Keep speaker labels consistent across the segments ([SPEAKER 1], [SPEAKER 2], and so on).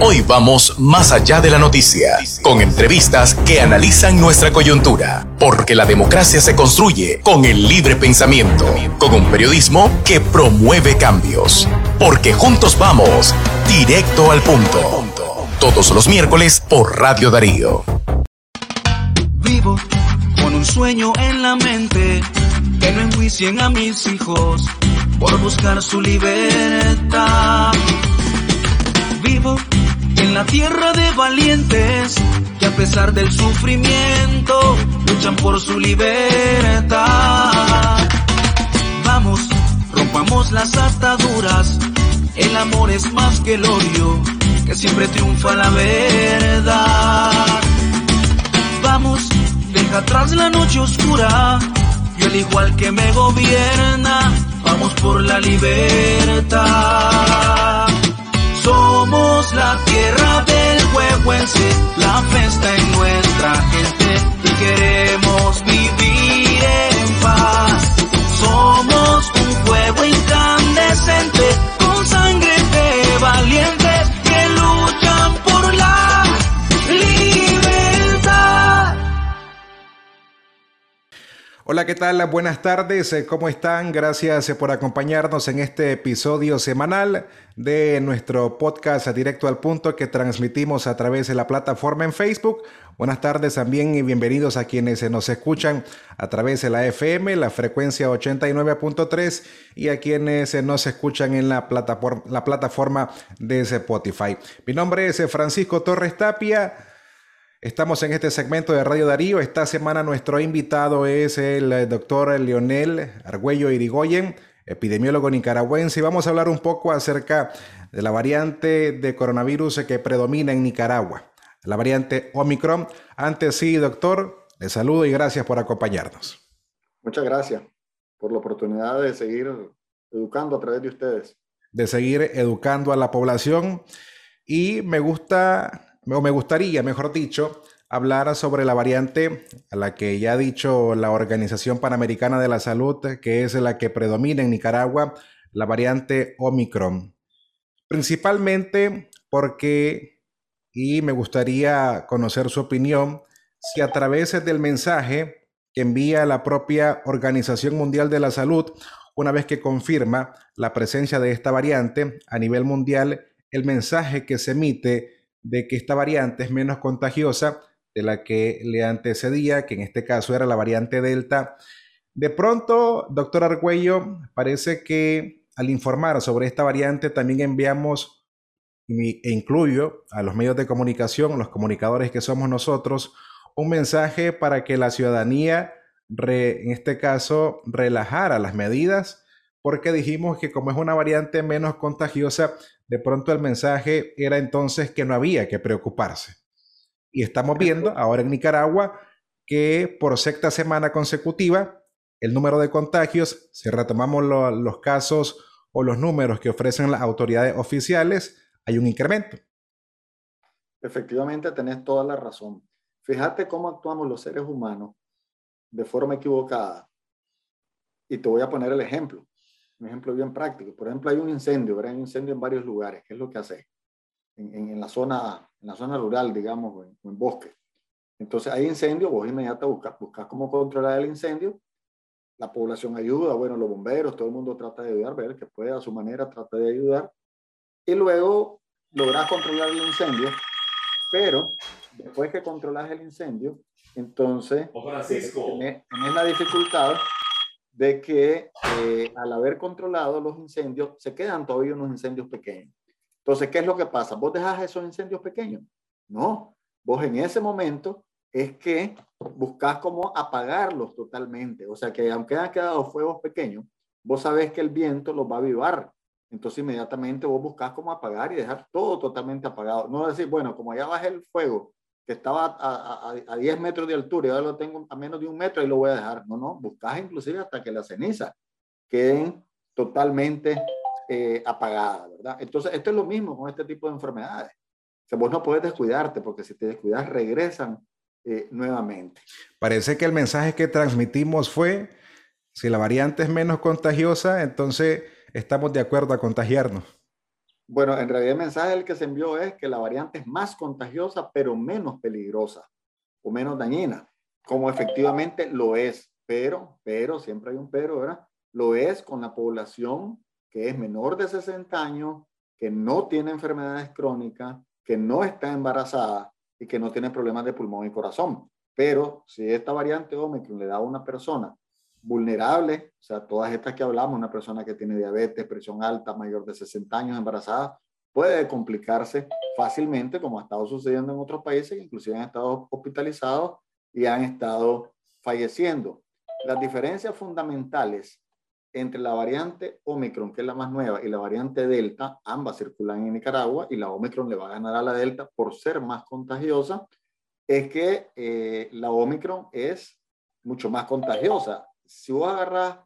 [SPEAKER 1] Hoy vamos más allá de la noticia, con entrevistas que analizan nuestra coyuntura, porque la democracia se construye con el libre pensamiento, con un periodismo que promueve cambios, porque juntos vamos directo al punto. Todos los miércoles por Radio Darío.
[SPEAKER 2] Vivo con un sueño en la mente, que no enjuicien a mis hijos por buscar su libertad. Vivo en la tierra de valientes que a pesar del sufrimiento luchan por su libertad. Vamos, rompamos las ataduras, el amor es más que el odio, que siempre triunfa la verdad. Vamos, deja atrás la noche oscura, y al igual que me gobierna, vamos por la libertad. Somos la tierra del huehuense, la fiesta en nuestra gente y queremos vivir en paz. Somos un fuego incandescente con sangre de valientes
[SPEAKER 3] Hola, ¿qué tal? Buenas tardes, eh, ¿cómo están? Gracias eh, por acompañarnos en este episodio semanal de nuestro podcast Directo al Punto que transmitimos a través de la plataforma en Facebook. Buenas tardes también y bienvenidos a quienes eh, nos escuchan a través de la FM, la frecuencia 89.3 y a quienes nos escuchan en la plataforma, la plataforma de Spotify. Mi nombre es Francisco Torres Tapia. Estamos en este segmento de Radio Darío. Esta semana nuestro invitado es el doctor Leonel Argüello Irigoyen, epidemiólogo nicaragüense, y vamos a hablar un poco acerca de la variante de coronavirus que predomina en Nicaragua, la variante Omicron. Antes sí, doctor, le saludo y gracias por acompañarnos.
[SPEAKER 4] Muchas gracias por la oportunidad de seguir educando a través de ustedes.
[SPEAKER 3] De seguir educando a la población. Y me gusta o me gustaría, mejor dicho, hablar sobre la variante a la que ya ha dicho la Organización Panamericana de la Salud, que es la que predomina en Nicaragua, la variante Omicron. Principalmente porque, y me gustaría conocer su opinión, si a través del mensaje que envía la propia Organización Mundial de la Salud, una vez que confirma la presencia de esta variante a nivel mundial, el mensaje que se emite de que esta variante es menos contagiosa de la que le antecedía, que en este caso era la variante Delta. De pronto, doctor Argüello, parece que al informar sobre esta variante también enviamos, e incluyo a los medios de comunicación, los comunicadores que somos nosotros, un mensaje para que la ciudadanía, en este caso, relajara las medidas, porque dijimos que como es una variante menos contagiosa, de pronto el mensaje era entonces que no había que preocuparse. Y estamos viendo ahora en Nicaragua que por sexta semana consecutiva, el número de contagios, si retomamos los casos o los números que ofrecen las autoridades oficiales, hay un incremento.
[SPEAKER 4] Efectivamente, tenés toda la razón. Fíjate cómo actuamos los seres humanos de forma equivocada. Y te voy a poner el ejemplo un ejemplo bien práctico. Por ejemplo, hay un incendio, ¿verdad? Hay un incendio en varios lugares. ¿Qué es lo que hace? En, en, la, zona, en la zona rural, digamos, o en, en, bosque. Entonces hay incendio, vos inmediatamente buscas, buscas cómo controlar el incendio. La población ayuda, bueno, los bomberos, todo el mundo trata de ayudar, ver que puede a su manera, trata de ayudar. Y luego logras controlar el incendio, pero después que controlas el incendio, entonces tenés, tenés la dificultad de que eh, al haber controlado los incendios, se quedan todavía unos incendios pequeños. Entonces, ¿qué es lo que pasa? ¿Vos dejas esos incendios pequeños? No, vos en ese momento es que buscas cómo apagarlos totalmente. O sea, que aunque hayan quedado fuegos pequeños, vos sabés que el viento los va a avivar. Entonces, inmediatamente vos buscas cómo apagar y dejar todo totalmente apagado. No decir, bueno, como ya bajé el fuego, que estaba a, a, a, 10 metros de altura y ahora lo tengo a menos de un metro y lo voy a dejar. No, no, buscas inclusive hasta que las cenizas queden totalmente eh, apagadas, ¿verdad? Entonces, esto es lo mismo con este tipo de enfermedades. O sea, vos no puedes descuidarte porque si te descuidas regresan eh, nuevamente.
[SPEAKER 3] Parece que el mensaje que transmitimos fue, si la variante es menos contagiosa, entonces estamos de acuerdo a contagiarnos.
[SPEAKER 4] Bueno, en realidad el mensaje el que se envió es que la variante es más contagiosa, pero menos peligrosa o menos dañina, como efectivamente lo es, pero, pero, siempre hay un pero, ¿verdad? Lo es con la población que es menor de 60 años, que no tiene enfermedades crónicas, que no está embarazada y que no tiene problemas de pulmón y corazón. Pero si esta variante Omicron le da a una persona vulnerable, o sea, todas estas que hablamos, una persona que tiene diabetes, presión alta, mayor de 60 años, embarazada, puede complicarse fácilmente, como ha estado sucediendo en otros países, inclusive han estado hospitalizados y han estado falleciendo. Las diferencias fundamentales entre la variante Omicron, que es la más nueva, y la variante Delta, ambas circulan en Nicaragua y la Omicron le va a ganar a la Delta por ser más contagiosa, es que eh, la Omicron es mucho más contagiosa. Si vos agarras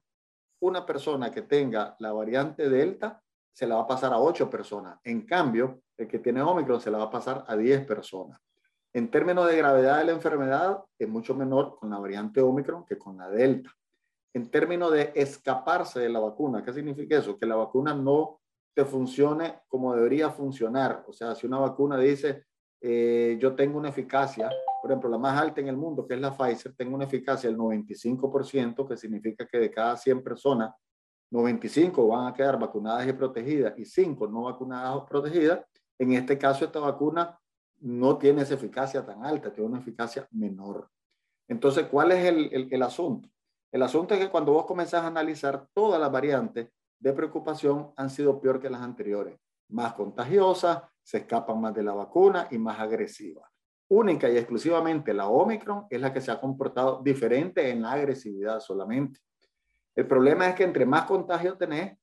[SPEAKER 4] una persona que tenga la variante Delta, se la va a pasar a 8 personas. En cambio, el que tiene Omicron se la va a pasar a 10 personas. En términos de gravedad de la enfermedad, es mucho menor con la variante Omicron que con la Delta en términos de escaparse de la vacuna. ¿Qué significa eso? Que la vacuna no te funcione como debería funcionar. O sea, si una vacuna dice, eh, yo tengo una eficacia, por ejemplo, la más alta en el mundo, que es la Pfizer, tengo una eficacia del 95%, que significa que de cada 100 personas, 95 van a quedar vacunadas y protegidas y 5 no vacunadas o protegidas. En este caso, esta vacuna no tiene esa eficacia tan alta, tiene una eficacia menor. Entonces, ¿cuál es el, el, el asunto? El asunto es que cuando vos comenzás a analizar todas las variantes de preocupación han sido peor que las anteriores, más contagiosas, se escapan más de la vacuna y más agresivas. Única y exclusivamente la Omicron es la que se ha comportado diferente en la agresividad solamente. El problema es que entre más contagio tenés,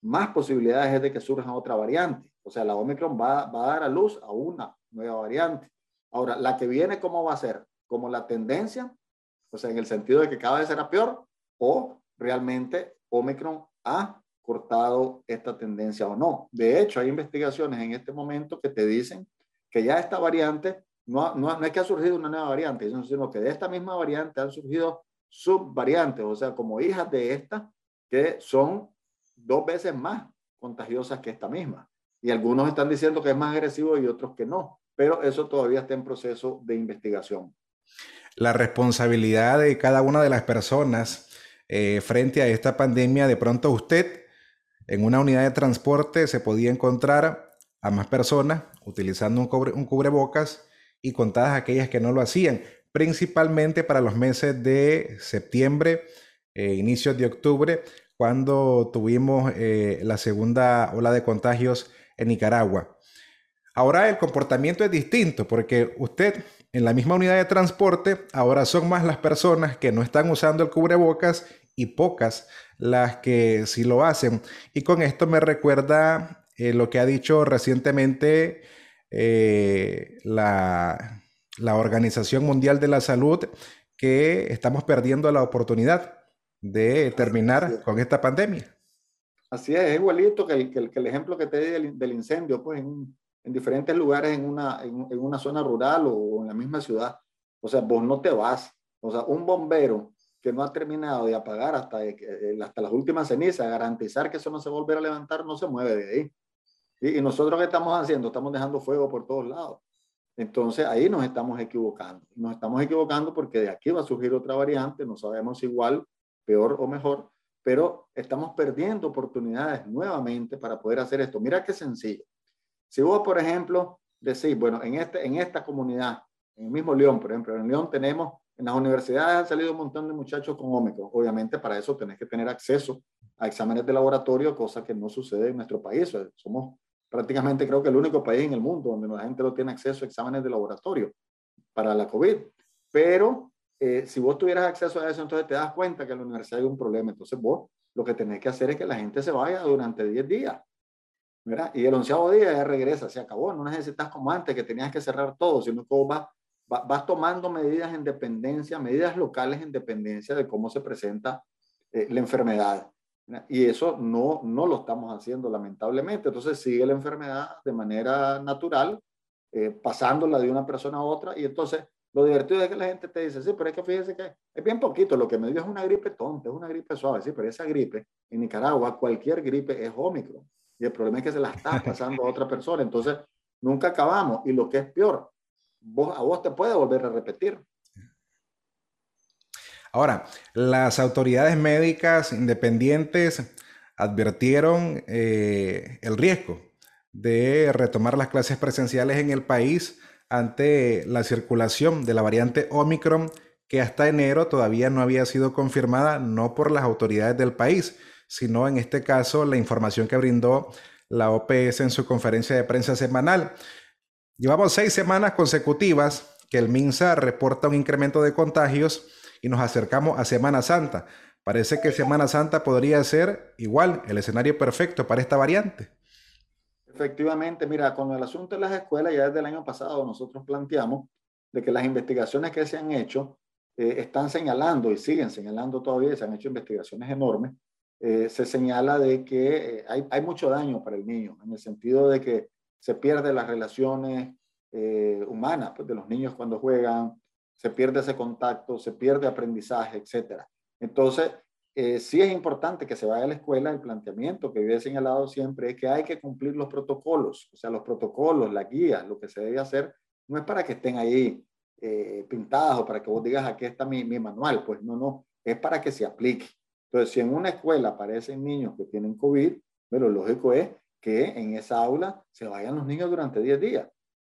[SPEAKER 4] más posibilidades es de que surja otra variante. O sea, la Omicron va, va a dar a luz a una nueva variante. Ahora, la que viene, ¿cómo va a ser? Como la tendencia o sea, en el sentido de que cada vez será peor, o realmente Omicron ha cortado esta tendencia o no. De hecho, hay investigaciones en este momento que te dicen que ya esta variante, no, no, no es que ha surgido una nueva variante, sino que de esta misma variante han surgido subvariantes, o sea, como hijas de esta, que son dos veces más contagiosas que esta misma. Y algunos están diciendo que es más agresivo y otros que no, pero eso todavía está en proceso de investigación
[SPEAKER 3] la responsabilidad de cada una de las personas eh, frente a esta pandemia. De pronto usted en una unidad de transporte se podía encontrar a más personas utilizando un, cubrebocas y contadas aquellas que no lo hacían, principalmente para los meses de septiembre, eh, inicios de octubre, cuando tuvimos eh, la segunda ola de contagios en Nicaragua. Ahora el comportamiento es distinto porque usted en la misma unidad de transporte, ahora son más las personas que no están usando el cubrebocas y pocas las que sí lo hacen. Y con esto me recuerda eh, lo que ha dicho recientemente eh, la, la Organización Mundial de la Salud, que estamos perdiendo la oportunidad de terminar con esta pandemia.
[SPEAKER 4] Así es, es igualito que el, que el, ejemplo que te di del, del incendio, pues en, en diferentes lugares en una, en, una zona rural o en la misma ciudad. O sea, vos no te vas. O sea, un bombero que no ha terminado de apagar hasta, eh, hasta las últimas cenizas, garantizar que eso no se volverá a levantar, no se mueve de ahí. Y, y nosotros qué estamos haciendo? Estamos dejando fuego por todos lados. Entonces ahí nos estamos equivocando. Nos estamos equivocando porque de aquí va a surgir otra variante, no sabemos igual, peor o mejor, pero estamos perdiendo oportunidades nuevamente para poder hacer esto. Mira qué sencillo. Si vos, por ejemplo, decís, bueno, en, este, en esta comunidad, en el mismo León, por ejemplo, en León tenemos, en las universidades han salido un montón de muchachos con Omicron. Obviamente para eso tenés que tener acceso a exámenes de laboratorio, cosa que no sucede en nuestro país. Somos prácticamente creo que el único país en el mundo donde la gente no tiene acceso a exámenes de laboratorio para la COVID. Pero eh, si vos tuvieras acceso a eso, entonces te das cuenta que en la universidad hay un problema. Entonces vos lo que tenés que hacer es que la gente se vaya durante 10 días y el onceavo día ya regresa, se acabó, no necesitas como antes que tenías que cerrar todo, sino que vas, vas, tomando medidas en dependencia, medidas locales en dependencia de cómo se presenta eh, la enfermedad. Y eso no, no lo estamos haciendo lamentablemente. Entonces sigue la enfermedad de manera natural, eh, pasándola de una persona a otra. Y entonces lo divertido es que la gente te dice, sí, pero es que fíjese que es bien poquito, lo que me dio es una gripe tonta, es una gripe suave, sí, pero esa gripe en Nicaragua, cualquier gripe es Omicron. y el problema es que se la está pasando a otra persona. Entonces, nunca acabamos. Y lo que es peor, vos, a vos te puede volver a repetir.
[SPEAKER 3] Ahora, las autoridades médicas independientes advirtieron eh, el riesgo de retomar las clases presenciales en el país ante la circulación de la variante Omicron que hasta enero todavía no había sido confirmada no por las autoridades del país, sino en este caso la información que brindó la OPS en su conferencia de prensa semanal. Llevamos seis semanas consecutivas que el MINSA reporta un incremento de contagios y nos acercamos a Semana Santa. Parece que Semana Santa podría ser igual el escenario perfecto para esta variante.
[SPEAKER 4] Efectivamente, mira, con el asunto de las escuelas, ya desde el año pasado nosotros planteamos de que las investigaciones que se han hecho eh, están señalando y siguen señalando todavía, se han hecho investigaciones enormes, eh, se señala de que eh, hay, hay, mucho daño para el niño, en el sentido de que se pierden las relaciones humanas pues, de los niños cuando juegan, se pierde ese contacto, se pierde aprendizaje, etc. Entonces, eh, sí es importante que se vaya a la escuela. El planteamiento que yo he señalado siempre es que hay que cumplir los protocolos, o sea, los protocolos, la guía, lo que se debe hacer, no es para que estén ahí eh, pintados o para que vos digas aquí está mi, mi manual, pues no, no, es para que se aplique. Entonces, si en una escuela aparecen niños que tienen COVID, lo lógico es que en esa aula se vayan los niños durante 10 días.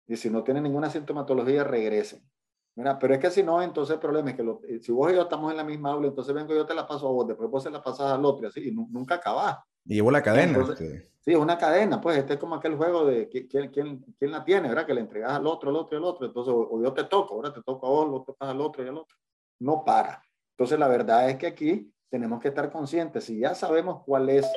[SPEAKER 4] Y si no tienen ninguna sintomatología, regresen. Mira, pero es que si no, entonces el problema es que eh, si vos y yo estamos en la misma aula, entonces vengo yo te la paso a vos, después vos se la pasas al otro así, y nunca acabás.
[SPEAKER 3] Y llevo la cadena.
[SPEAKER 4] sí. es una cadena, pues este es como aquel juego de quién, quién, quién la tiene, ¿verdad? Que le entregas al otro, al otro al otro. Entonces, o, yo te toco, ahora te toco a vos, lo tocas al otro y al otro. No para. Entonces, la verdad es que aquí tenemos que estar conscientes. Si ya sabemos cuál es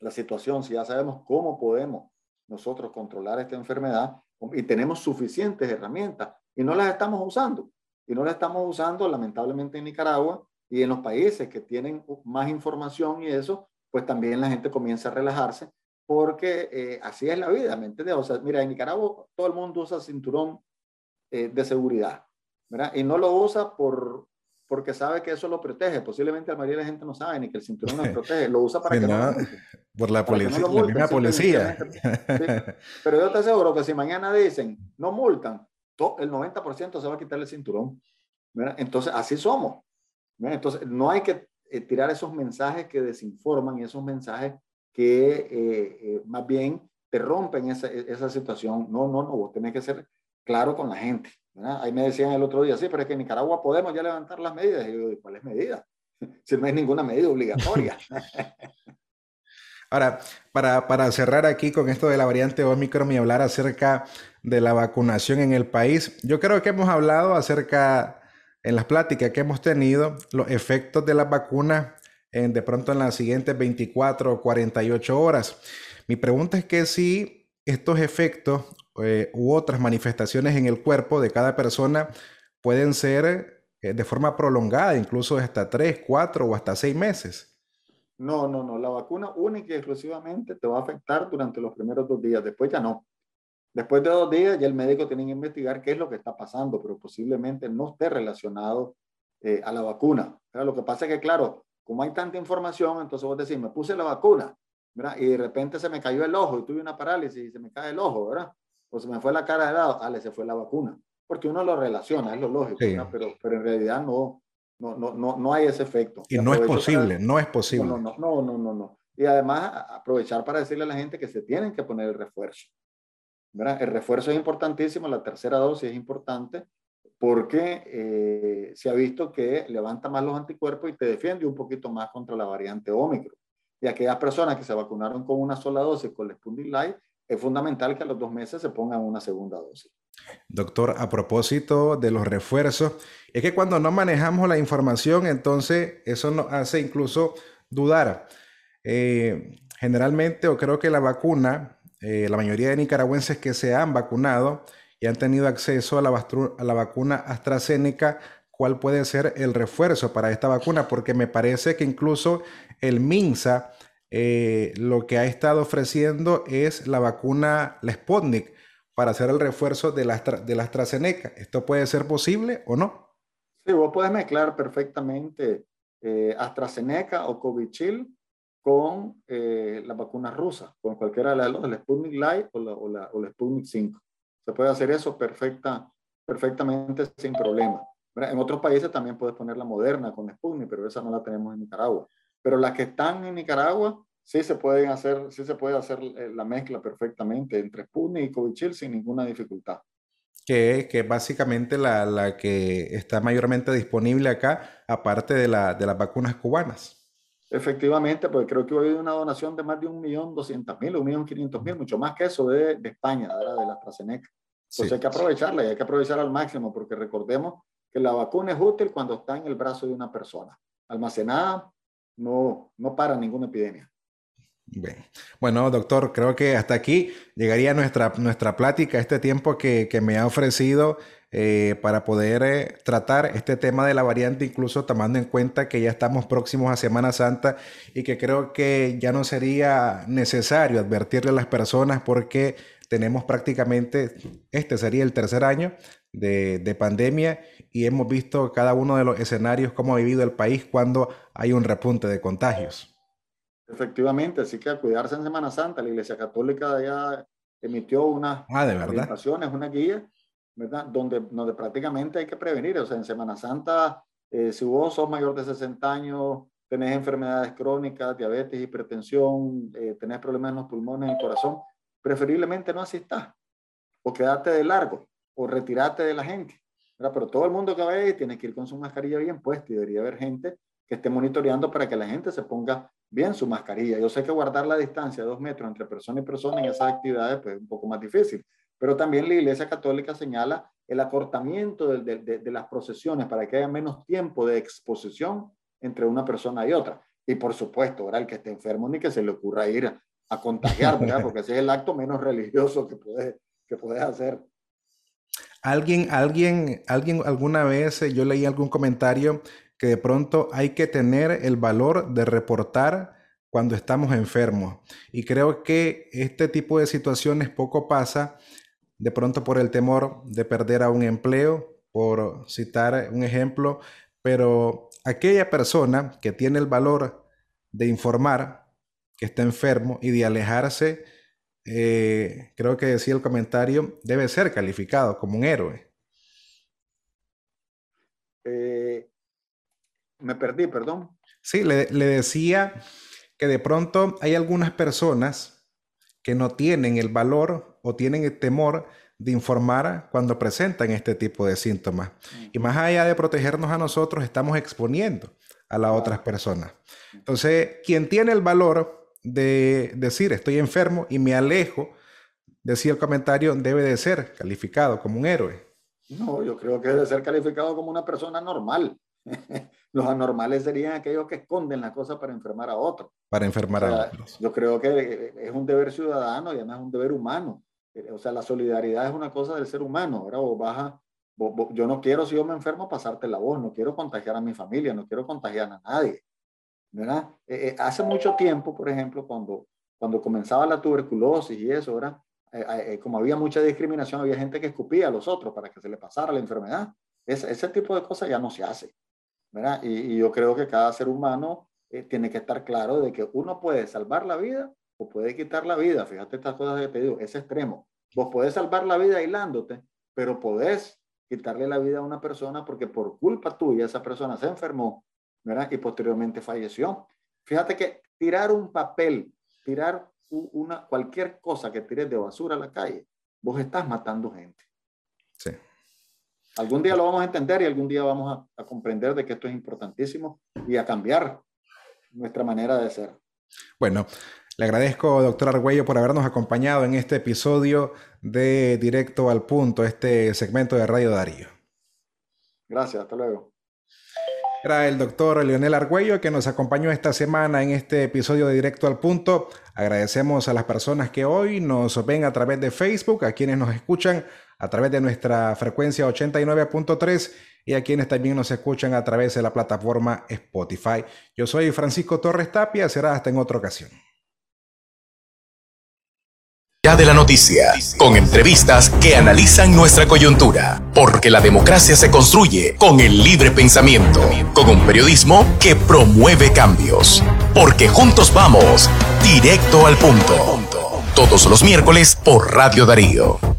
[SPEAKER 4] la situación, si ya sabemos cómo podemos nosotros controlar esta enfermedad y tenemos suficientes herramientas, y no las estamos usando. Y no las estamos usando lamentablemente en Nicaragua y en los países que tienen más información y eso, pues también la gente comienza a relajarse porque eh, así es la vida, ¿me entiendes? O sea, mira, en Nicaragua todo el mundo usa cinturón eh, de seguridad, ¿verdad? Y no lo usa por, porque sabe que eso lo protege. Posiblemente la mayoría de la gente no sabe ni que el cinturón lo protege, lo usa para que no,
[SPEAKER 3] Por la policía, la misma policía.
[SPEAKER 4] Pero yo te aseguro que si mañana dicen, no multan, el 90% se va a quitar el cinturón. Entonces, así somos. Entonces, no hay que eh, tirar esos mensajes que desinforman y esos mensajes que eh, eh, más bien te rompen esa, esa, situación. No, no, no, vos tenés que ser claro con la gente. Ahí me decían el otro día, sí, pero es que en Nicaragua podemos ya levantar las medidas. Y yo digo, ¿cuáles medidas? si no hay ninguna medida obligatoria.
[SPEAKER 3] Ahora, para, para, cerrar aquí con esto de la variante Omicron y hablar acerca de la vacunación en el país, yo creo que hemos hablado acerca, en las pláticas que hemos tenido, los efectos de la vacuna en, de pronto en las siguientes 24 o 48 horas. Mi pregunta es que si estos efectos eh, u otras manifestaciones en el cuerpo de cada persona pueden ser eh, de forma prolongada, incluso hasta 3, 4 o hasta 6 meses.
[SPEAKER 4] No, no, no. La vacuna única y exclusivamente te va a afectar durante los primeros dos días. Después ya no. Después de dos días ya el médico tiene que investigar qué es lo que está pasando, pero posiblemente no esté relacionado eh, a la vacuna. Lo que pasa es que, claro, como hay tanta información, entonces vos decís, me puse la vacuna, ¿verdad? Y de repente se me cayó el ojo y tuve una parálisis y se me cae el ojo, ¿verdad? O se me fue la cara de lado, ale, se fue la vacuna. Porque uno lo relaciona, es lo lógico, pero, pero en realidad no, no, no, no, no hay ese efecto.
[SPEAKER 3] Y no es posible, no es posible.
[SPEAKER 4] No, no, no, no, no, no. Y además aprovechar para decirle a la gente que se tienen que poner el refuerzo. ¿verdad? El refuerzo es importantísimo, la tercera dosis es importante porque eh, se ha visto que levanta más los anticuerpos y te defiende un poquito más contra la variante Omicron. Y aquellas personas que se vacunaron con una sola dosis con el Sputnik Light, es fundamental que a los dos meses se pongan una segunda dosis.
[SPEAKER 3] Doctor, a propósito de los refuerzos, es que cuando no manejamos la información, entonces eso nos hace incluso dudar. Eh, generalmente, o creo que la vacuna, eh, la mayoría de nicaragüenses que se han vacunado y han tenido acceso a la, a la vacuna AstraZeneca, ¿cuál puede ser el refuerzo para esta vacuna? Porque me parece que incluso el MINSA eh, lo que ha estado ofreciendo es la vacuna, la Sputnik, para hacer el refuerzo de la, de la AstraZeneca. ¿Esto puede ser posible o no?
[SPEAKER 4] Sí, vos puedes mezclar perfectamente eh, AstraZeneca o Covichil con eh, las vacunas rusas, con cualquiera de las dos, el Sputnik Light o la, o la, o la Sputnik 5. Se puede hacer eso perfecta, perfectamente sin problema. En otros países también puedes poner la moderna con Sputnik, pero esa no la tenemos en Nicaragua. Pero las que están en Nicaragua, sí se pueden hacer, sí se puede hacer eh, la mezcla perfectamente entre Sputnik y Covichil sin ninguna dificultad.
[SPEAKER 3] Que, que básicamente la, la, que está mayormente disponible acá, aparte de, la, de las vacunas cubanas.
[SPEAKER 4] Efectivamente, porque creo que hoy hay una donación de más de 1.200.000 o 1.500.000, mucho más que eso de, de España, de la AstraZeneca. Entonces hay que aprovecharla y hay que aprovechar al máximo, porque recordemos que la vacuna es útil cuando está en el brazo de una persona. Almacenada, no, no para ninguna epidemia.
[SPEAKER 3] Bueno, doctor, creo que hasta aquí llegaría nuestra, nuestra plática, este tiempo que, que me ha ofrecido eh, para poder eh, tratar este tema de la variante, incluso tomando en cuenta que ya estamos próximos a Semana Santa y que creo que ya no sería necesario advertirle a las personas porque tenemos prácticamente, este sería el tercer año de, de pandemia y hemos visto cada uno de los escenarios, cómo ha vivido el país cuando hay un repunte de contagios.
[SPEAKER 4] Efectivamente, así que a cuidarse en Semana Santa, la Iglesia Católica ya emitió unas
[SPEAKER 3] ah,
[SPEAKER 4] una guía, ¿verdad? Donde, donde prácticamente hay que prevenir. O sea, en Semana Santa, eh, si vos sos mayor de 60 años, tenés enfermedades crónicas, diabetes, hipertensión, eh, tenés problemas en los pulmones, en el corazón, preferiblemente no asistas o quedarte de largo o retirarte de la gente. ¿verdad? Pero todo el mundo que vaya ahí tiene que ir con su mascarilla bien puesta y debería haber gente que esté monitoreando para que la gente se ponga bien su mascarilla. Yo sé que guardar la distancia de dos metros entre persona y persona en esas actividades pues, es un poco más difícil, pero también la Iglesia Católica señala el acortamiento de, de, de, las procesiones para que haya menos tiempo de exposición entre una persona y otra. Y por supuesto, ahora el que esté enfermo ni que se le ocurra ir a, a contagiar, ¿verdad? Porque ese es el acto menos religioso que puedes, que puedes hacer.
[SPEAKER 3] Alguien, alguien, alguien, alguna vez yo leí algún comentario que de pronto hay que tener el valor de reportar cuando estamos enfermos. Y creo que este tipo de situaciones poco pasa de pronto por el temor de perder a un empleo, por citar un ejemplo, pero aquella persona que tiene el valor de informar que está enfermo y de alejarse, eh, creo que decía el comentario, debe ser calificado como un héroe.
[SPEAKER 4] Eh, me perdí, perdón.
[SPEAKER 3] Sí, le, le, decía que de pronto hay algunas personas que no tienen el valor o tienen el temor de informar cuando presentan este tipo de síntomas. Y más allá de protegernos a nosotros, estamos exponiendo a las otras personas. Entonces, quien tiene el valor de decir estoy enfermo y me alejo, decía el comentario, debe de ser calificado como un héroe.
[SPEAKER 4] No, yo creo que debe ser calificado como una persona normal. Los anormales serían aquellos que esconden la cosa para enfermar a otros.
[SPEAKER 3] Para enfermar
[SPEAKER 4] o sea,
[SPEAKER 3] a otros.
[SPEAKER 4] Yo creo que es un deber ciudadano y además es un deber humano. Eh, o sea, la solidaridad es una cosa del ser humano. Ahora vos vas a, vos, vos, yo no quiero, si yo me enfermo, pasarte la voz. No quiero contagiar a mi familia, no quiero contagiar a nadie. Eh, eh, hace mucho tiempo, por ejemplo, cuando, cuando comenzaba la tuberculosis y eso, ¿verdad? Eh, como había mucha discriminación, había gente que escupía a los otros para que se le pasara la enfermedad. Es, ese tipo de cosas ya no se hace. ¿verdad? Y, y yo creo que cada ser humano eh, tiene que estar claro de que uno puede salvar la vida o puede quitar la vida. Fíjate estas cosas que te digo, es extremo. Vos podés salvar la vida aislándote, pero podés quitarle la vida a una persona porque por culpa tuya esa persona se enfermó, ¿verdad? Y posteriormente falleció. Fíjate que tirar un papel, tirar una, cualquier cosa que tires de basura a la calle, vos estás matando gente.
[SPEAKER 3] Sí.
[SPEAKER 4] Algún día lo vamos a entender y algún día vamos a, a, comprender de que esto es importantísimo y a cambiar nuestra manera de ser.
[SPEAKER 3] Bueno, le agradezco, doctor Argüello, por habernos acompañado en este episodio de Directo al Punto, este segmento de Radio Darío.
[SPEAKER 4] Gracias, hasta luego.
[SPEAKER 3] Era el doctor Leonel Argüello que nos acompañó esta semana en este episodio de Directo al Punto. Agradecemos a las personas que hoy nos ven a través de Facebook, a quienes nos escuchan a través de nuestra frecuencia 89.3 y a quienes también nos escuchan a través de la plataforma Spotify. Yo soy Francisco Torres Tapia, será hasta en otra ocasión.
[SPEAKER 1] De la noticia, con entrevistas que analizan nuestra coyuntura, porque la democracia se construye con el libre pensamiento, con un periodismo que promueve cambios.
[SPEAKER 2] porque juntos vamos directo al punto. Todos los miércoles por Radio Darío.